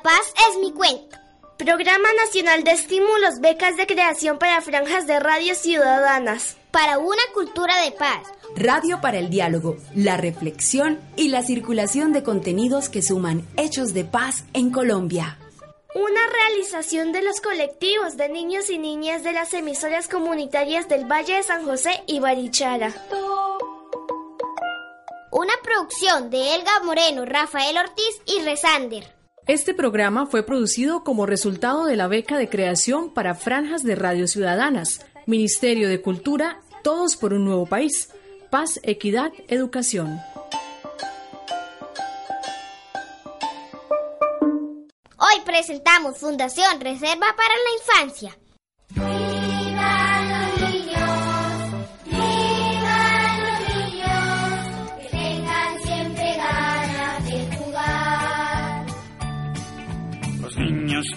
La paz es mi cuento. Programa Nacional de Estímulos, becas de creación para franjas de radio ciudadanas. Para una cultura de paz. Radio para el diálogo, la reflexión y la circulación de contenidos que suman hechos de paz en Colombia. Una realización de los colectivos de niños y niñas de las emisoras comunitarias del Valle de San José y Barichara. Una producción de Elga Moreno, Rafael Ortiz y Resander. Este programa fue producido como resultado de la beca de creación para franjas de radio ciudadanas, Ministerio de Cultura, Todos por un Nuevo País, Paz, Equidad, Educación. Hoy presentamos Fundación Reserva para la Infancia.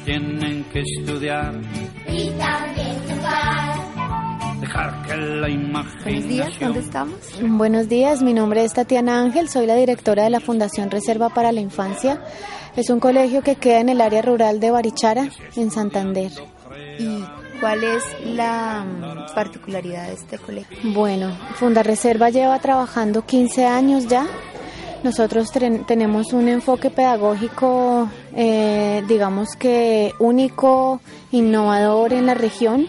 Tienen que estudiar y también jugar. Dejar que la imaginación... Buenos días, ¿dónde estamos? Buenos días, mi nombre es Tatiana Ángel, soy la directora de la Fundación Reserva para la Infancia. Es un colegio que queda en el área rural de Barichara, en Santander. ¿Y cuál es la particularidad de este colegio? Bueno, Funda Reserva lleva trabajando 15 años ya nosotros tenemos un enfoque pedagógico, eh, digamos que único, innovador en la región.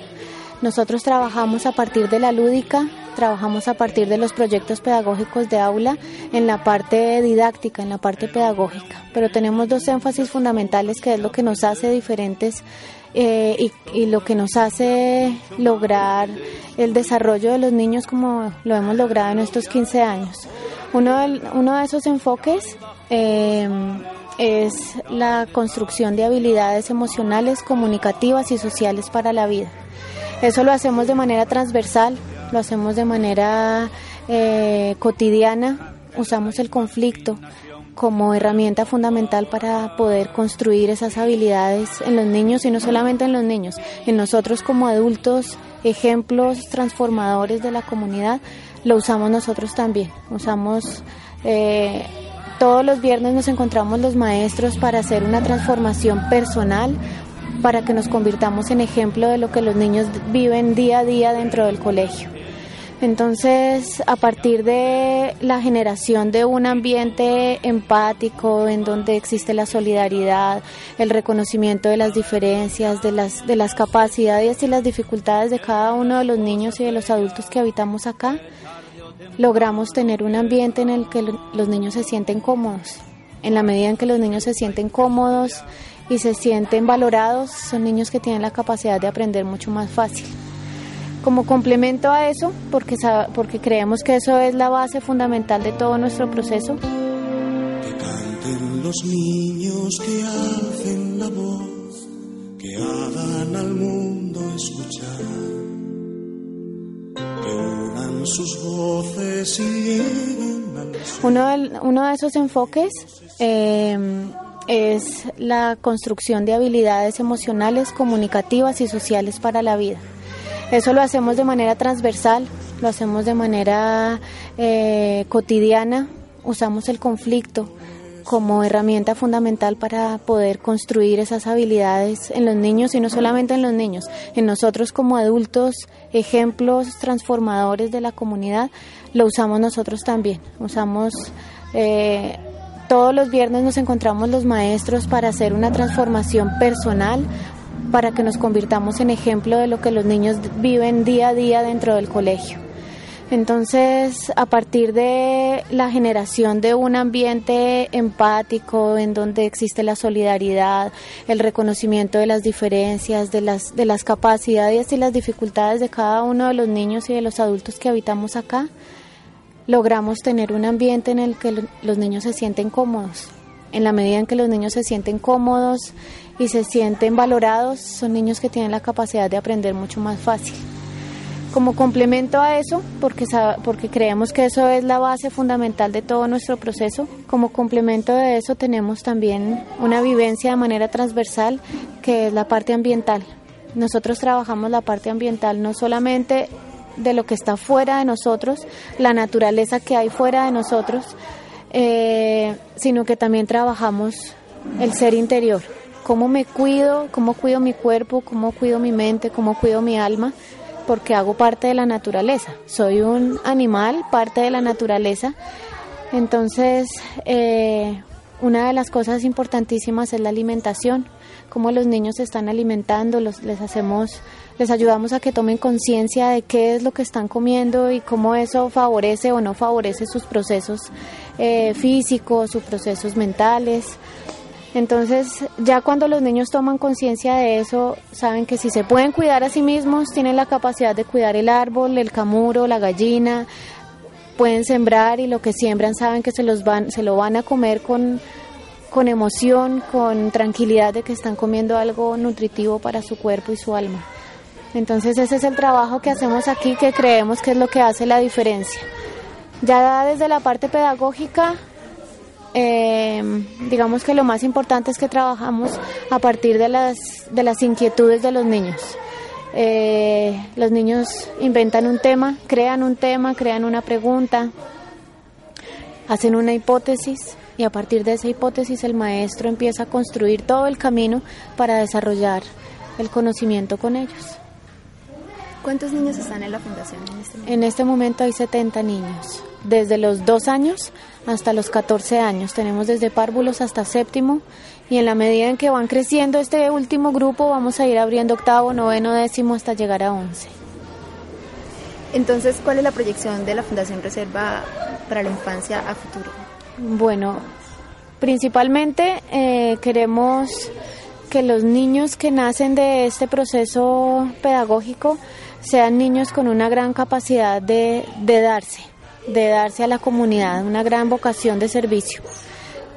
Nosotros trabajamos a partir de la lúdica, trabajamos a partir de los proyectos pedagógicos de aula en la parte didáctica, en la parte pedagógica, pero tenemos dos énfasis fundamentales que es lo que nos hace diferentes eh, y, lo que nos hace lograr el desarrollo de los niños como lo hemos logrado en estos 15 años. Uno de, uno de esos enfoques eh, es la construcción de habilidades emocionales, comunicativas y sociales para la vida. Eso lo hacemos de manera transversal, lo hacemos de manera eh, cotidiana, usamos el conflicto, como herramienta fundamental para poder construir esas habilidades en los niños y no solamente en los niños, en nosotros como adultos, ejemplos transformadores de la comunidad, lo usamos nosotros también. Usamos eh, todos los viernes nos encontramos los maestros para hacer una transformación personal, para que nos convirtamos en ejemplo de lo que los niños viven día a día dentro del colegio. Entonces, a partir de la generación de un ambiente empático en donde existe la solidaridad, el reconocimiento de las diferencias, de las, de las capacidades y las dificultades de cada uno de los niños y de los adultos que habitamos acá, logramos tener un ambiente en el que los niños se sienten cómodos. En la medida en que los niños se sienten cómodos y se sienten valorados, son niños que tienen la capacidad de aprender mucho más fácil. Como complemento a eso, porque, porque creemos que eso es la base fundamental de todo nuestro proceso. Que canten los niños que hacen la voz, que hagan al mundo escuchar, que unan sus voces y uno de, uno de esos enfoques eh, es la construcción de habilidades emocionales, comunicativas y sociales para la vida. Eso lo hacemos de manera transversal, lo hacemos de manera eh, cotidiana, usamos el conflicto como herramienta fundamental para poder construir esas habilidades en los niños y no solamente en los niños, en nosotros como adultos, ejemplos transformadores de la comunidad, lo usamos nosotros también. Usamos eh, todos los viernes nos encontramos los maestros para hacer una transformación personal, para que nos convirtamos en ejemplo de lo que los niños viven día a día dentro del colegio. Entonces, a partir de la generación de un ambiente empático en donde existe la solidaridad, el reconocimiento de las diferencias, de las, de las capacidades y las dificultades de cada uno de los niños y de los adultos que habitamos acá, logramos tener un ambiente en el que los niños se sienten cómodos. En la medida en que los niños se sienten cómodos, y se sienten valorados, son niños que tienen la capacidad de aprender mucho más fácil. Como complemento a eso, porque, porque creemos que eso es la base fundamental de todo nuestro proceso, como complemento de eso tenemos también una vivencia de manera transversal que es la parte ambiental. Nosotros trabajamos la parte ambiental no solamente de lo que está fuera de nosotros, la naturaleza que hay fuera de nosotros, eh, sino que también trabajamos el ser interior cómo me cuido, cómo cuido mi cuerpo, cómo cuido mi mente, cómo cuido mi alma, porque hago parte de la naturaleza. Soy un animal, parte de la naturaleza. Entonces, eh, una de las cosas importantísimas es la alimentación, cómo los niños se están alimentando, los, les hacemos, les ayudamos a que tomen conciencia de qué es lo que están comiendo y cómo eso favorece o no favorece sus procesos eh, físicos, sus procesos mentales. Entonces, ya cuando los niños toman conciencia de eso, saben que si se pueden cuidar a sí mismos, tienen la capacidad de cuidar el árbol, el camuro, la gallina, pueden sembrar y lo que siembran saben que se los van se lo van a comer con con emoción, con tranquilidad de que están comiendo algo nutritivo para su cuerpo y su alma. Entonces ese es el trabajo que hacemos aquí que creemos que es lo que hace la diferencia. Ya desde la parte pedagógica eh, digamos que lo más importante es que trabajamos a partir de las, de las inquietudes de los niños. Eh, los niños inventan un tema, crean un tema, crean una pregunta, hacen una hipótesis y a partir de esa hipótesis el maestro empieza a construir todo el camino para desarrollar el conocimiento con ellos. ¿Cuántos niños están en la fundación en este momento? En este momento hay 70 niños, desde los 2 años hasta los 14 años. Tenemos desde párvulos hasta séptimo y en la medida en que van creciendo este último grupo vamos a ir abriendo octavo, noveno, décimo hasta llegar a 11. Entonces, ¿cuál es la proyección de la Fundación Reserva para la infancia a futuro? Bueno, principalmente eh, queremos que los niños que nacen de este proceso pedagógico sean niños con una gran capacidad de, de darse, de darse a la comunidad, una gran vocación de servicio.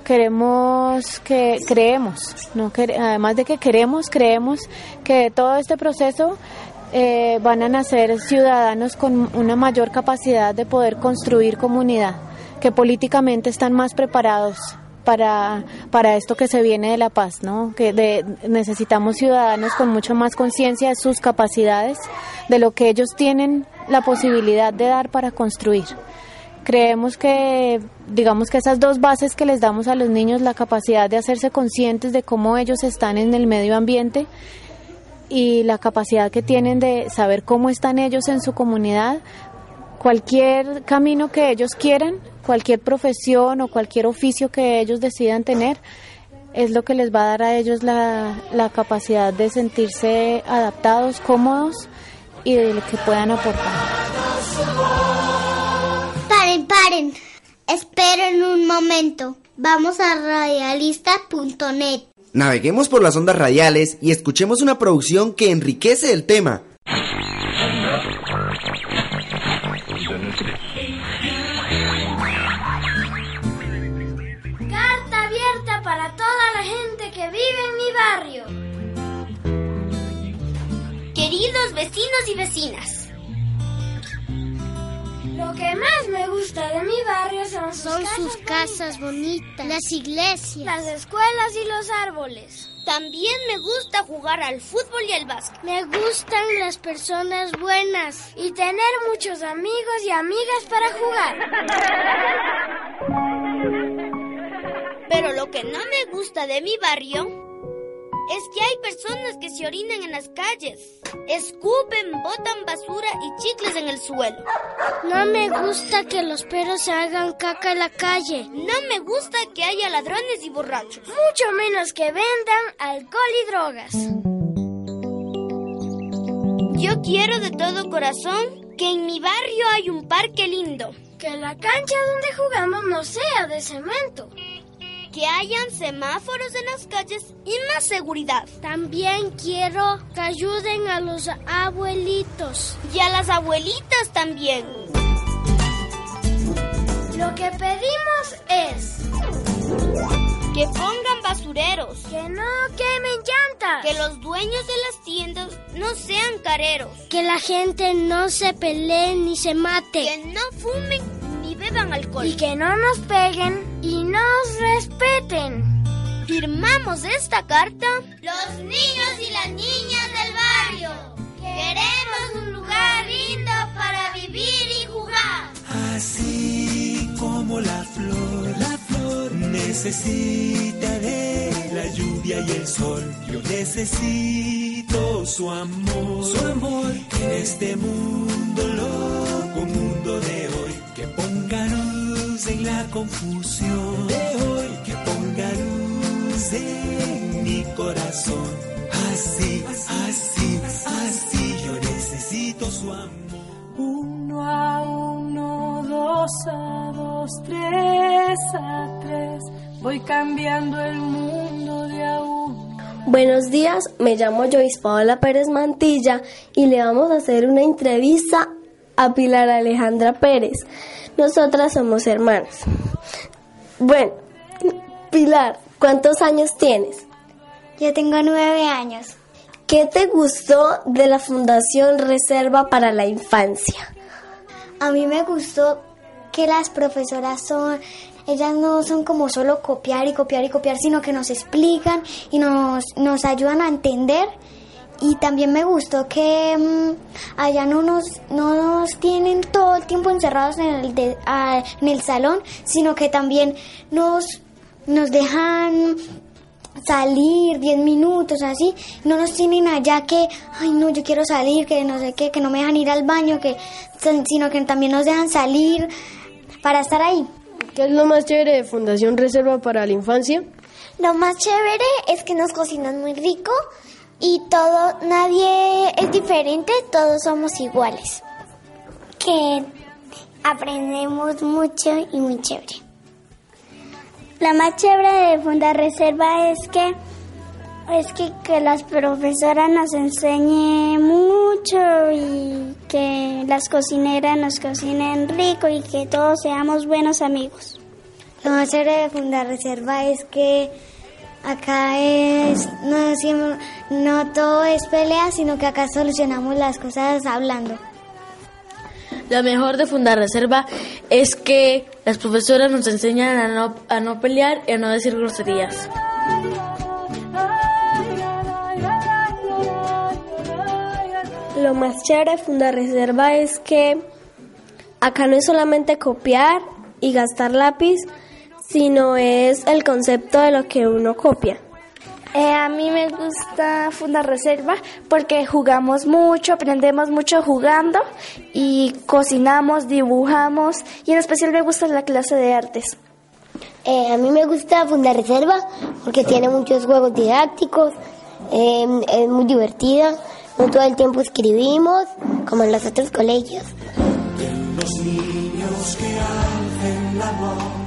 Queremos que, creemos, no además de que queremos, creemos que todo este proceso eh, van a nacer ciudadanos con una mayor capacidad de poder construir comunidad, que políticamente están más preparados para, para esto que se viene de la paz, ¿no? Que necesitamos ciudadanos con mucho más conciencia de sus capacidades, de lo que ellos tienen la posibilidad de dar para construir. Creemos que, digamos que esas dos bases que les damos a los niños, la capacidad de hacerse conscientes de cómo ellos están en el medio ambiente y la capacidad que tienen de saber cómo están ellos en su comunidad, cualquier camino que ellos quieran, cualquier profesión o cualquier oficio que ellos decidan tener, es lo que les va a dar a ellos la, la capacidad de sentirse adaptados, cómodos y de lo que puedan aportar. Paren, paren. Esperen un momento. Vamos a radialista.net. Naveguemos por las ondas radiales y escuchemos una producción que enriquece el tema. Queridos vecinos y vecinas. Lo que más me gusta de mi barrio son sus, Son casas, sus casas bonitas, las iglesias. las escuelas y los árboles. También me gusta jugar al fútbol y al básquet. Me gustan las personas buenas y tener muchos amigos y amigas para jugar. Pero lo que no me gusta de mi barrio es que hay personas que se orinan en las calles, escupen, botan basura y chicles en el suelo. No me gusta que los perros se hagan caca en la calle. No me gusta que haya ladrones y borrachos. Mucho menos que vendan alcohol y drogas. Yo quiero de todo corazón que en mi barrio hay un parque lindo, Que la cancha donde jugamos no sea de cemento. Que hayan semáforos en las calles y más seguridad. También quiero que ayuden a los abuelitos. Y a las abuelitas también. Lo que pedimos es Que pongan basureros. que no quemen llantas. Que los dueños de las tiendas no sean careros. Que la gente no se pelee ni se mate. Que no fumen ni beban alcohol. Y que no nos peguen y nos respeten. Firmamos esta carta los niños y las niñas del barrio. Queremos un lugar lindo para vivir y jugar. Así como la flor, la flor necesita de la lluvia y el sol. Yo necesito su amor, su amor en este mundo loco, mundo de hoy. Que ponga luz en la confusión de hoy, que ponga luz en mi corazón. Así, así, así, yo necesito su amor. Uno a uno, dos a dos, tres a tres Voy cambiando el mundo de a uno. Buenos días, me llamo Joyce Paola Pérez Mantilla y le vamos a hacer una entrevista a Pilar Alejandra Pérez. Nosotras somos hermanas. Bueno, Pilar, ¿cuántos años tienes? Yo tengo nueve años. ¿Qué te gustó de la Fundación Reserva para la Infancia? A mí me gustó que las profesoras son ellas no son como solo copiar y copiar y copiar, sino que nos explican y nos, nos ayudan a entender. Y también me gustó que mm, allá no nos, no nos tienen todo el tiempo encerrados en el, en el salón, sino que también nos, nos dejan salir 10 minutos así, no nos tienen allá que, ay no, yo quiero salir, que no sé qué, que no me dejan ir al baño, que, sino que también nos dejan salir para estar ahí. ¿Qué es lo más chévere de Fundación Reserva para la Infancia? Lo más chévere es que nos cocinan muy rico y todo, nadie es diferente, todos somos iguales. Que aprendemos mucho y muy chévere. Lo más chévere de Fundación Reserva es que es que, que las profesoras nos enseñen mucho y que las cocineras nos cocinen rico y que todos seamos buenos amigos. Lo más chévere de Fundar Reserva es que acá es no, siempre, no todo es pelea, sino que acá solucionamos las cosas hablando. Lo mejor de Fundar Reserva es que las profesoras nos enseñan a no, a no pelear y a no decir groserías. Lo más chévere de Funda Reserva es que acá no es solamente copiar y gastar lápiz, sino es el concepto de lo que uno copia. Eh, a mí me gusta Funda Reserva porque jugamos mucho, aprendemos mucho jugando y cocinamos, dibujamos y en especial me gusta la clase de artes. Eh, a mí me gusta Funda Reserva porque tiene muchos juegos didácticos, eh, es muy divertida no todo el tiempo escribimos, como en los otros colegios. Los niños que hacen la voz,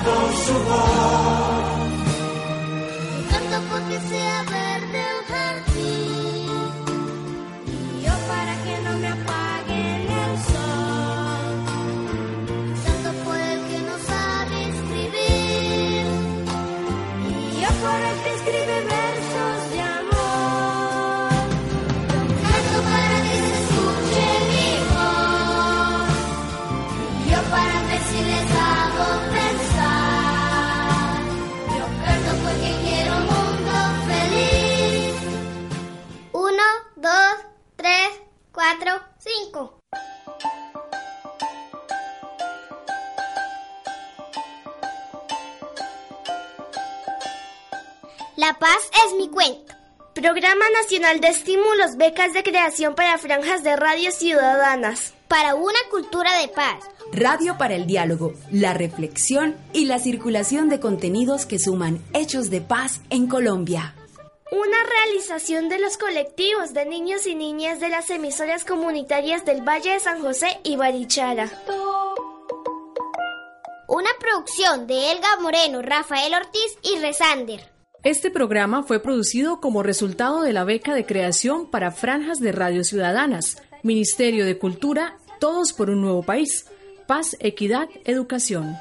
su voz. Cuatro, cinco. La paz es mi cuento. Programa Nacional de Estímulos, becas de creación para franjas de radio ciudadanas. Para una cultura de paz. Radio para el diálogo, la reflexión y la circulación de contenidos que suman hechos de paz en Colombia. Una realización de los colectivos de niños y niñas de las emisoras comunitarias del Valle de San José y Barichara. Una producción de Elga Moreno, Rafael Ortiz y Resander. Este programa fue producido como resultado de la beca de creación para franjas de radio ciudadanas, Ministerio de Cultura, Todos por un Nuevo País, Paz, Equidad, Educación.